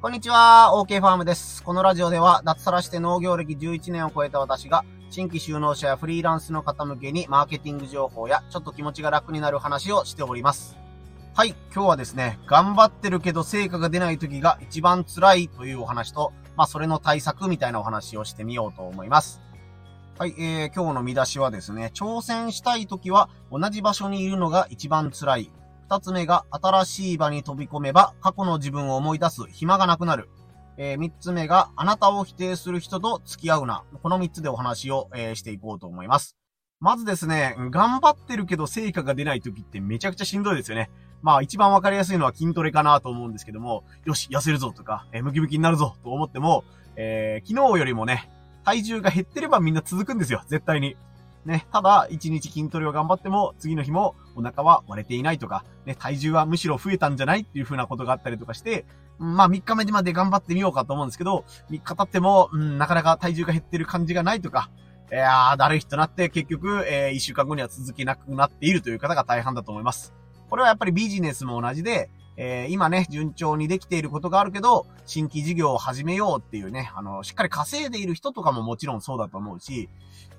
こんにちは、OK ファームです。このラジオでは、脱サラして農業歴11年を超えた私が、新規就農者やフリーランスの方向けにマーケティング情報や、ちょっと気持ちが楽になる話をしております。はい、今日はですね、頑張ってるけど成果が出ない時が一番辛いというお話と、まあ、それの対策みたいなお話をしてみようと思います。はい、えー、今日の見出しはですね、挑戦したい時は同じ場所にいるのが一番辛い。二つ目が、新しい場に飛び込めば過去の自分を思い出す暇がなくなる。えー、三つ目が、あなたを否定する人と付き合うな。この三つでお話を、えー、していこうと思います。まずですね、頑張ってるけど成果が出ない時ってめちゃくちゃしんどいですよね。まあ一番わかりやすいのは筋トレかなと思うんですけども、よし、痩せるぞとか、えー、ムキムキになるぞと思っても、えー、昨日よりもね、体重が減ってればみんな続くんですよ、絶対に。ね、ただ、一日筋トレを頑張っても、次の日もお腹は割れていないとか、ね、体重はむしろ増えたんじゃないっていう風なことがあったりとかして、まあ3日目まで頑張ってみようかと思うんですけど、3日経っても、うん、なかなか体重が減ってる感じがないとか、いやー、だるい日となって結局、えー、1週間後には続けなくなっているという方が大半だと思います。これはやっぱりビジネスも同じで、えー、今ね、順調にできていることがあるけど、新規事業を始めようっていうね、あの、しっかり稼いでいる人とかももちろんそうだと思うし、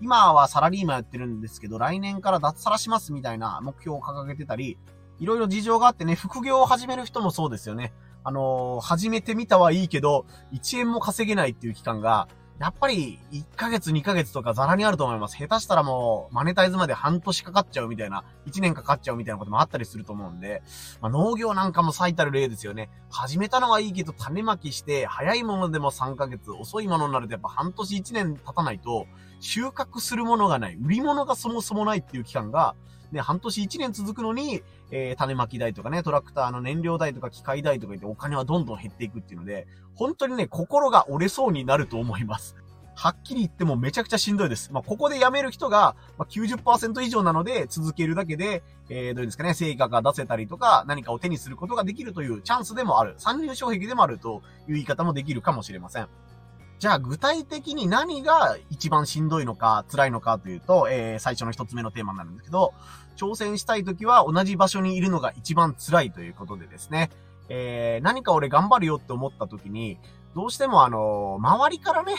今はサラリーマンやってるんですけど、来年から脱サラしますみたいな目標を掲げてたり、いろいろ事情があってね、副業を始める人もそうですよね。あのー、始めてみたはいいけど、1円も稼げないっていう期間が、やっぱり、1ヶ月2ヶ月とかザラにあると思います。下手したらもう、マネタイズまで半年かかっちゃうみたいな、1年かかっちゃうみたいなこともあったりすると思うんで、まあ、農業なんかも最たる例ですよね。始めたのはいいけど、種まきして、早いものでも3ヶ月、遅いものになるとやっぱ半年1年経たないと、収穫するものがない、売り物がそもそもないっていう期間が、ね、半年1年続くのに、えー、種まき代とかね、トラクターの燃料代とか機械代とか言ってお金はどんどん減っていくっていうので、本当にね、心が折れそうになると思います。はっきり言ってもめちゃくちゃしんどいです。まあ、ここで辞める人が、ま90%以上なので続けるだけで、えー、どういうんですかね、成果が出せたりとか、何かを手にすることができるというチャンスでもある。参入障壁でもあるという言い方もできるかもしれません。じゃあ具体的に何が一番しんどいのか、辛いのかというと、えー、最初の一つ目のテーマになるんですけど、挑戦したい時は同じ場所にいるのが一番辛いということでですね、えー、何か俺頑張るよって思った時に、どうしてもあのー、周りからね、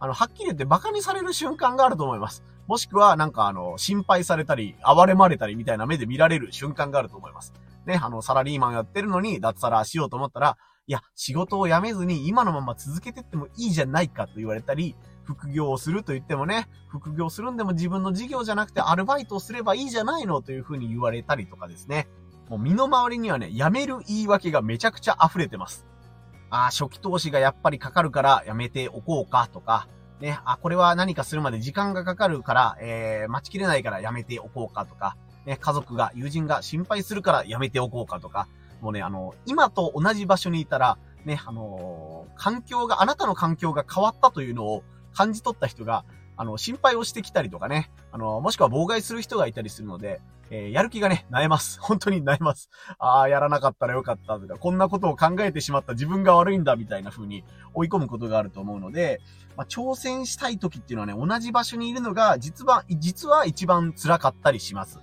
あの、はっきり言って馬鹿にされる瞬間があると思います。もしくは、なんかあの、心配されたり、哀れまれたりみたいな目で見られる瞬間があると思います。ね、あの、サラリーマンやってるのに、脱サラしようと思ったら、いや、仕事を辞めずに今のまま続けてってもいいじゃないかと言われたり、副業をすると言ってもね、副業するんでも自分の事業じゃなくてアルバイトをすればいいじゃないのというふうに言われたりとかですね。もう身の回りにはね、辞める言い訳がめちゃくちゃ溢れてます。ああ、初期投資がやっぱりかかるからやめておこうかとか、ね、あ、これは何かするまで時間がかかるから、えー、待ちきれないからやめておこうかとか、ね、家族が、友人が心配するからやめておこうかとか、もうね、あの、今と同じ場所にいたら、ね、あのー、環境が、あなたの環境が変わったというのを感じ取った人が、あの、心配をしてきたりとかね、あの、もしくは妨害する人がいたりするので、えー、やる気がね、萎えます。本当に萎えます。ああ、やらなかったらよかったとか、こんなことを考えてしまった自分が悪いんだみたいな風に追い込むことがあると思うので、まあ、挑戦したい時っていうのはね、同じ場所にいるのが、実は、実は一番辛かったりします。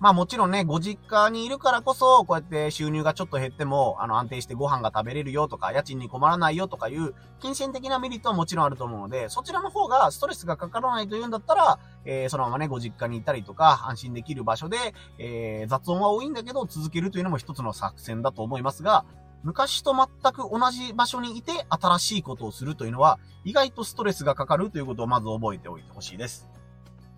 まあもちろんね、ご実家にいるからこそ、こうやって収入がちょっと減っても、あの安定してご飯が食べれるよとか、家賃に困らないよとかいう、金銭的なメリットはもちろんあると思うので、そちらの方がストレスがかからないというんだったら、えー、そのままね、ご実家に行ったりとか、安心できる場所で、えー、雑音は多いんだけど、続けるというのも一つの作戦だと思いますが、昔と全く同じ場所にいて新しいことをするというのは、意外とストレスがかかるということをまず覚えておいてほしいです。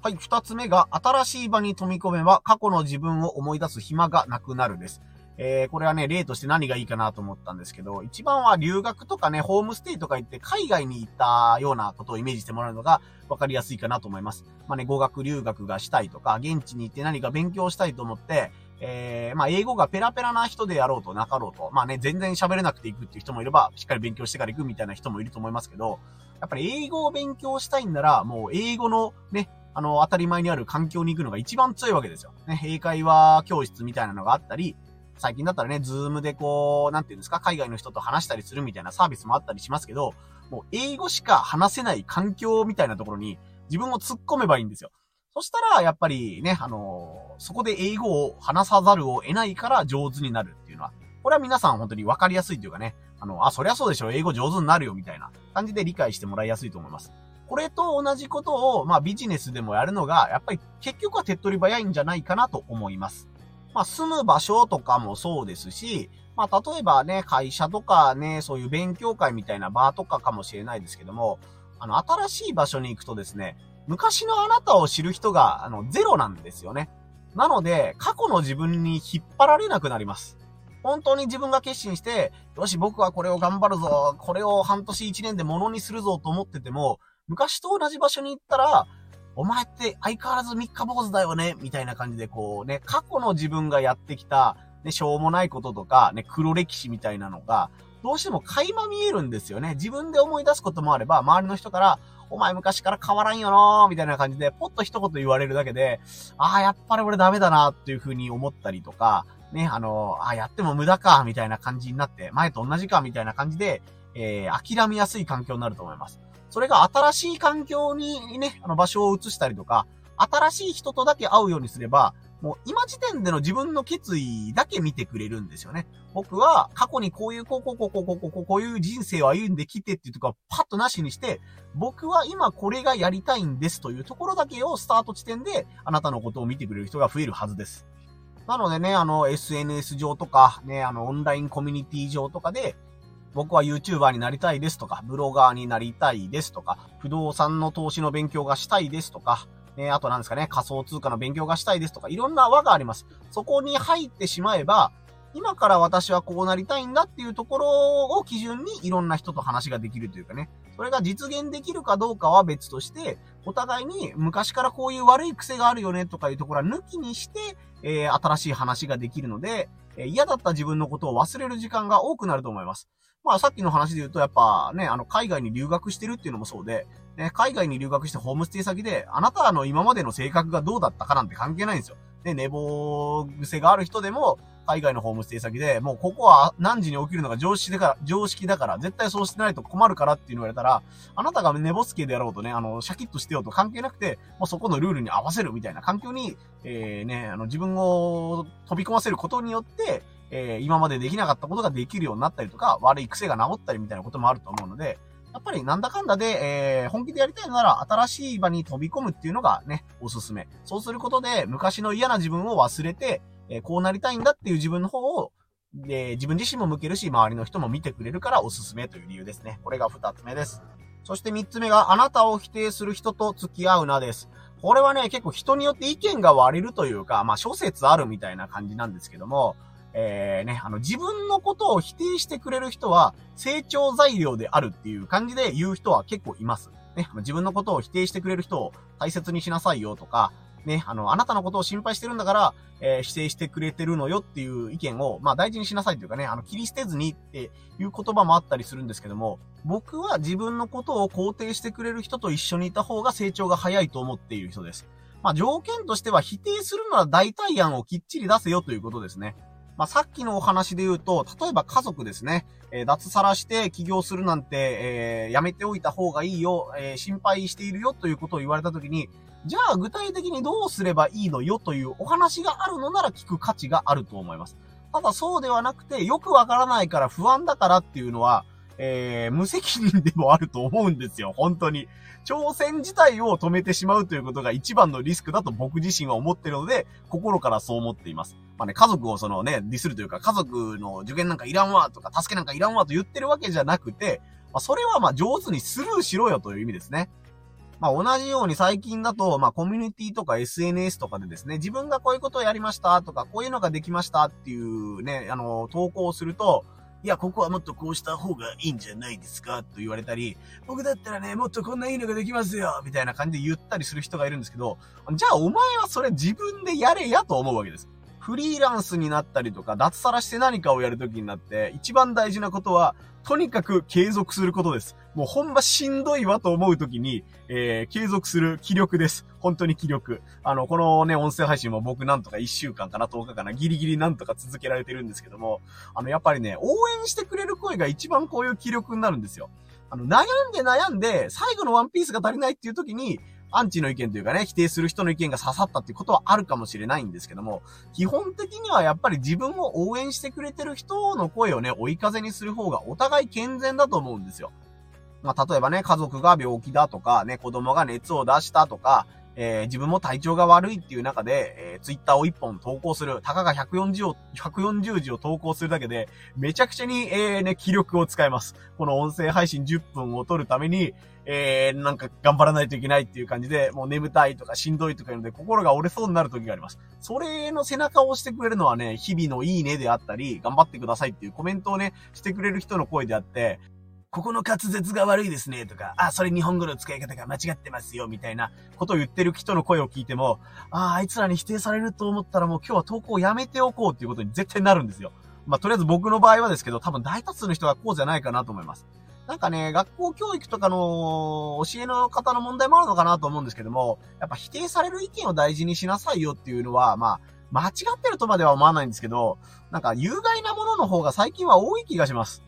はい、二つ目が、新しい場に飛び込めば、過去の自分を思い出す暇がなくなるです。えー、これはね、例として何がいいかなと思ったんですけど、一番は留学とかね、ホームステイとか行って海外に行ったようなことをイメージしてもらうのが分かりやすいかなと思います。まあね、語学留学がしたいとか、現地に行って何か勉強したいと思って、えー、まあ、英語がペラペラな人でやろうとなかろうと、まあね、全然喋れなくて行くっていう人もいれば、しっかり勉強してから行くみたいな人もいると思いますけど、やっぱり英語を勉強したいんなら、もう英語のね、あの、当たり前にある環境に行くのが一番強いわけですよ。ね、英会話教室みたいなのがあったり、最近だったらね、ズームでこう、なんていうんですか、海外の人と話したりするみたいなサービスもあったりしますけど、もう英語しか話せない環境みたいなところに自分を突っ込めばいいんですよ。そしたら、やっぱりね、あの、そこで英語を話さざるを得ないから上手になるっていうのは、これは皆さん本当に分かりやすいというかね、あの、あ、そりゃそうでしょ、英語上手になるよ、みたいな感じで理解してもらいやすいと思います。これと同じことを、まあビジネスでもやるのが、やっぱり結局は手っ取り早いんじゃないかなと思います。まあ住む場所とかもそうですし、まあ例えばね、会社とかね、そういう勉強会みたいな場とかかもしれないですけども、あの、新しい場所に行くとですね、昔のあなたを知る人が、あの、ゼロなんですよね。なので、過去の自分に引っ張られなくなります。本当に自分が決心して、よし、僕はこれを頑張るぞ、これを半年一年で物にするぞと思ってても、昔と同じ場所に行ったら、お前って相変わらず三日坊主だよね、みたいな感じでこうね、過去の自分がやってきた、ね、しょうもないこととか、ね、黒歴史みたいなのが、どうしても垣間見えるんですよね。自分で思い出すこともあれば、周りの人から、お前昔から変わらんよなーみたいな感じで、ポッと一言言われるだけで、ああ、やっぱり俺ダメだなっていう風に思ったりとか、ね、あの、ああ、やっても無駄か、みたいな感じになって、前と同じか、みたいな感じで、えー、諦めやすい環境になると思います。それが新しい環境にね、あの場所を移したりとか、新しい人とだけ会うようにすれば、もう今時点での自分の決意だけ見てくれるんですよね。僕は過去にこういう、こうこうこうこうこうこうこういう人生を歩んできてっていうところパッとなしにして、僕は今これがやりたいんですというところだけをスタート地点であなたのことを見てくれる人が増えるはずです。なのでね、あの SNS 上とか、ね、あのオンラインコミュニティ上とかで、僕は YouTuber になりたいですとか、ブロガーになりたいですとか、不動産の投資の勉強がしたいですとか、えあとなんですかね、仮想通貨の勉強がしたいですとか、いろんな輪があります。そこに入ってしまえば、今から私はこうなりたいんだっていうところを基準にいろんな人と話ができるというかね、それが実現できるかどうかは別として、お互いに昔からこういう悪い癖があるよねとかいうところは抜きにして、えー、新しい話ができるので、えー、嫌だった自分のことを忘れる時間が多くなると思います。まあさっきの話で言うとやっぱね、あの海外に留学してるっていうのもそうで、ね、海外に留学してホームステイ先で、あなたの今までの性格がどうだったかなんて関係ないんですよ。ね、寝坊癖がある人でも、海外のホームステイ先で、もうここは何時に起きるのが常識だから、常識だから、絶対そうしてないと困るからっていうのを言われたら、あなたが寝坊すけでやろうとね、あの、シャキッとしてようと関係なくて、もうそこのルールに合わせるみたいな環境に、えー、ね、あの、自分を飛び込ませることによって、えー、今までできなかったことができるようになったりとか、悪い癖が治ったりみたいなこともあると思うので、やっぱりなんだかんだで、えー、本気でやりたいなら新しい場に飛び込むっていうのがね、おすすめ。そうすることで昔の嫌な自分を忘れて、えー、こうなりたいんだっていう自分の方を、で、自分自身も向けるし、周りの人も見てくれるからおすすめという理由ですね。これが二つ目です。そして三つ目が、あなたを否定する人と付き合うなです。これはね、結構人によって意見が割れるというか、まあ諸説あるみたいな感じなんですけども、えー、ね、あの、自分のことを否定してくれる人は、成長材料であるっていう感じで言う人は結構います。ね、自分のことを否定してくれる人を大切にしなさいよとか、ね、あの、あなたのことを心配してるんだから、えー、否定してくれてるのよっていう意見を、まあ大事にしなさいというかね、あの、切り捨てずにっていう言葉もあったりするんですけども、僕は自分のことを肯定してくれる人と一緒にいた方が成長が早いと思っている人です。まあ条件としては否定するなら代替案をきっちり出せよということですね。まあ、さっきのお話で言うと、例えば家族ですね、えー、脱サラして起業するなんて、えー、やめておいた方がいいよ、えー、心配しているよということを言われたときに、じゃあ具体的にどうすればいいのよというお話があるのなら聞く価値があると思います。ただそうではなくて、よくわからないから不安だからっていうのは、えー、無責任でもあると思うんですよ、本当に。挑戦自体を止めてしまうということが一番のリスクだと僕自身は思ってるので、心からそう思っています。まあね、家族をそのね、ディスるというか、家族の受験なんかいらんわとか、助けなんかいらんわと言ってるわけじゃなくて、まあ、それはまあ上手にスルーしろよという意味ですね。まあ、同じように最近だと、まあ、コミュニティとか SNS とかでですね、自分がこういうことをやりましたとか、こういうのができましたっていうね、あの、投稿をすると、いや、ここはもっとこうした方がいいんじゃないですかと言われたり、僕だったらね、もっとこんないいのができますよみたいな感じで言ったりする人がいるんですけど、じゃあお前はそれ自分でやれやと思うわけです。フリーランスになったりとか、脱サラして何かをやるときになって、一番大事なことは、とにかく継続することです。もうほんましんどいわと思うときに、えー、継続する気力です。本当に気力。あの、このね、音声配信も僕なんとか1週間かな、10日かな、ギリギリなんとか続けられてるんですけども、あの、やっぱりね、応援してくれる声が一番こういう気力になるんですよ。あの、悩んで悩んで、最後のワンピースが足りないっていう時に、アンチの意見というかね、否定する人の意見が刺さったってことはあるかもしれないんですけども、基本的にはやっぱり自分を応援してくれてる人の声をね、追い風にする方がお互い健全だと思うんですよ。まあ、例えばね、家族が病気だとか、ね、子供が熱を出したとか、えー、自分も体調が悪いっていう中で、えー、ツイッターを1本投稿する、たかが140を、140字を投稿するだけで、めちゃくちゃに、えー、ね、気力を使います。この音声配信10分を撮るために、えー、なんか頑張らないといけないっていう感じで、もう眠たいとかしんどいとかいうので、心が折れそうになる時があります。それの背中を押してくれるのはね、日々のいいねであったり、頑張ってくださいっていうコメントをね、してくれる人の声であって、ここの滑舌が悪いですねとか、あ、それ日本語の使い方が間違ってますよみたいなことを言ってる人の声を聞いても、あ、あいつらに否定されると思ったらもう今日は投稿をやめておこうっていうことに絶対なるんですよ。まあ、とりあえず僕の場合はですけど、多分大多数の人がこうじゃないかなと思います。なんかね、学校教育とかの教えの方の問題もあるのかなと思うんですけども、やっぱ否定される意見を大事にしなさいよっていうのは、まあ、間違ってるとまでは思わないんですけど、なんか有害なものの方が最近は多い気がします。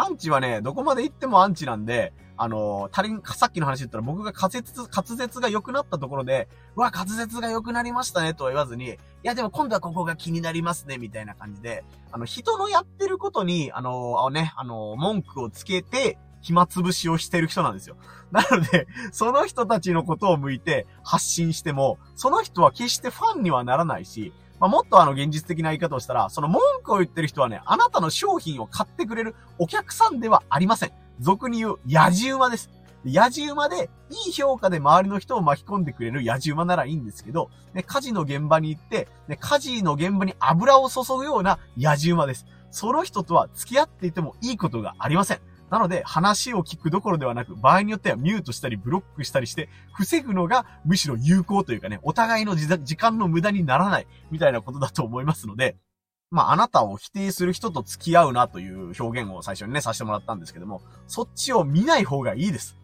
アンチはね、どこまで行ってもアンチなんで、あの、足りん、さっきの話言ったら僕が滑舌、滑舌が良くなったところで、うわ、滑舌が良くなりましたねとは言わずに、いやでも今度はここが気になりますね、みたいな感じで、あの、人のやってることに、あの、あね、あの、文句をつけて、暇つぶしをしてる人なんですよ。なので、その人たちのことを向いて発信しても、その人は決してファンにはならないし、まあ、もっとあの現実的な言い方をしたら、その文句を言ってる人はね、あなたの商品を買ってくれるお客さんではありません。俗に言う、やじ馬です。やじ馬で、いい評価で周りの人を巻き込んでくれるやじ馬ならいいんですけど、ね、火事の現場に行って、ね、火事の現場に油を注ぐようなやじ馬です。その人とは付き合っていてもいいことがありません。なので、話を聞くどころではなく、場合によってはミュートしたりブロックしたりして、防ぐのがむしろ有効というかね、お互いの時間の無駄にならない、みたいなことだと思いますので、まあ、あなたを否定する人と付き合うなという表現を最初にね、させてもらったんですけども、そっちを見ない方がいいです。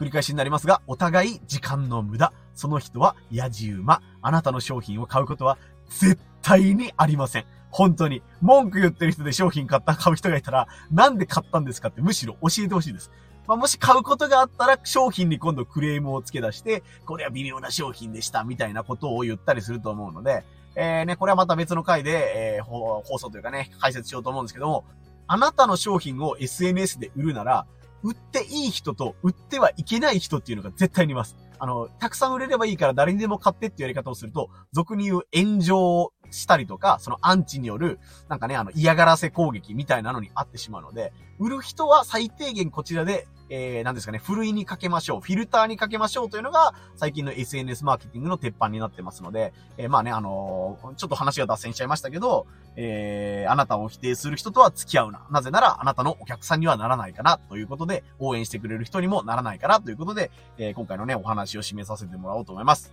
繰り返しになりますが、お互い時間の無駄。その人はやじ馬。あなたの商品を買うことは絶対にありません。本当に。文句言ってる人で商品買った、買う人がいたら、なんで買ったんですかってむしろ教えてほしいです。まあ、もし買うことがあったら、商品に今度クレームを付け出して、これは微妙な商品でした、みたいなことを言ったりすると思うので、えー、ね、これはまた別の回で、えー、放送というかね、解説しようと思うんですけども、あなたの商品を SNS で売るなら、売っていい人と売ってはいけない人っていうのが絶対にいます。あの、たくさん売れればいいから誰にでも買ってっていうやり方をすると、俗に言う炎上したりとか、そのアンチによる、なんかね、あの、嫌がらせ攻撃みたいなのにあってしまうので、売る人は最低限こちらで、えー、なんですかね、ふるいにかけましょう、フィルターにかけましょうというのが、最近の SNS マーケティングの鉄板になってますので、えー、まあね、あのー、ちょっと話が脱線しちゃいましたけど、えー、あなたを否定する人とは付き合うな。なぜなら、あなたのお客さんにはならないかな、ということで、応援してくれる人にもならないかな、ということで、えー、今回のね、お話を締めさせてもらおうと思います。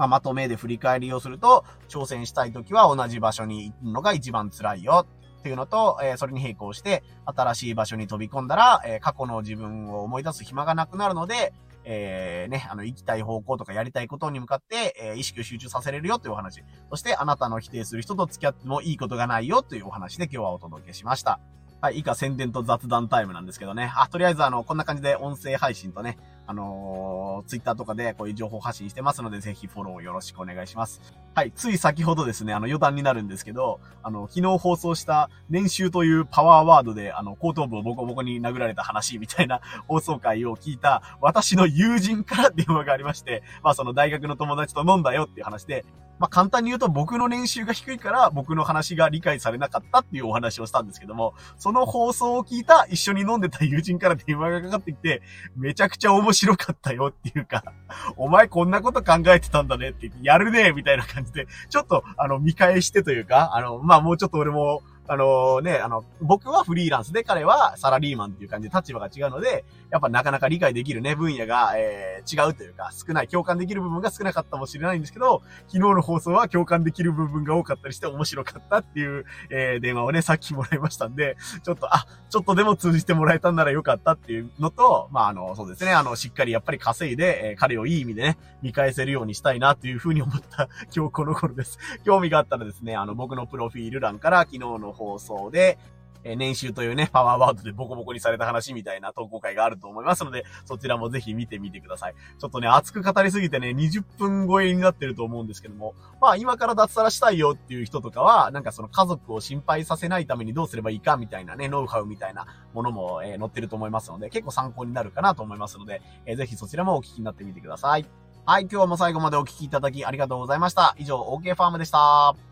まあ、まとめで振り返りをすると、挑戦したい時は同じ場所に行くのが一番辛いよっていうのと、えー、それに並行して、新しい場所に飛び込んだら、えー、過去の自分を思い出す暇がなくなるので、えー、ね、あの、行きたい方向とかやりたいことに向かって、えー、意識を集中させれるよというお話。そして、あなたの否定する人と付き合ってもいいことがないよというお話で今日はお届けしました。はい、以下宣伝と雑談タイムなんですけどね。あ、とりあえずあの、こんな感じで音声配信とね、あのー、ツイッターとかでこういう情報発信してますので、ぜひフォローよろしくお願いします。はい、つい先ほどですね、あの余談になるんですけど、あの、昨日放送した年収というパワーワードで、あの、後頭部をボコボコに殴られた話みたいな 放送回を聞いた私の友人から電話がありまして、まあその大学の友達と飲んだよっていう話で、まあ簡単に言うと僕の年収が低いから僕の話が理解されなかったっていうお話をしたんですけども、その放送を聞いた一緒に飲んでた友人から電話がかかってきて、めちゃくちゃ面白白かったよっていうか、お前こんなこと考えてたんだねって言って、やるねみたいな感じで、ちょっとあの見返してというか、あの、まあもうちょっと俺もあのね、あの、僕はフリーランスで彼はサラリーマンっていう感じで立場が違うので、やっぱなかなか理解できるね、分野が、えー、違うというか、少ない、共感できる部分が少なかったかもしれないんですけど、昨日の放送は共感できる部分が多かったりして面白かったっていう、えー、電話をね、さっきもらいましたんで、ちょっと、あ、ちょっとでも通じてもらえたんならよかったっていうのと、まあ、あの、そうですね、あの、しっかりやっぱり稼いで、えー、彼をいい意味でね、見返せるようにしたいなっていうふうに思った今日この頃です。興味があったらですね、あの、僕のプロフィール欄から昨日の放送で、え、年収というね、パワーワードでボコボコにされた話みたいな投稿会があると思いますので、そちらもぜひ見てみてください。ちょっとね、熱く語りすぎてね、20分超えになってると思うんですけども、まあ今から脱サラしたいよっていう人とかは、なんかその家族を心配させないためにどうすればいいかみたいなね、ノウハウみたいなものも、えー、載ってると思いますので、結構参考になるかなと思いますので、えー、ぜひそちらもお聞きになってみてください。はい、今日も最後までお聞きいただきありがとうございました。以上、OK ファームでした。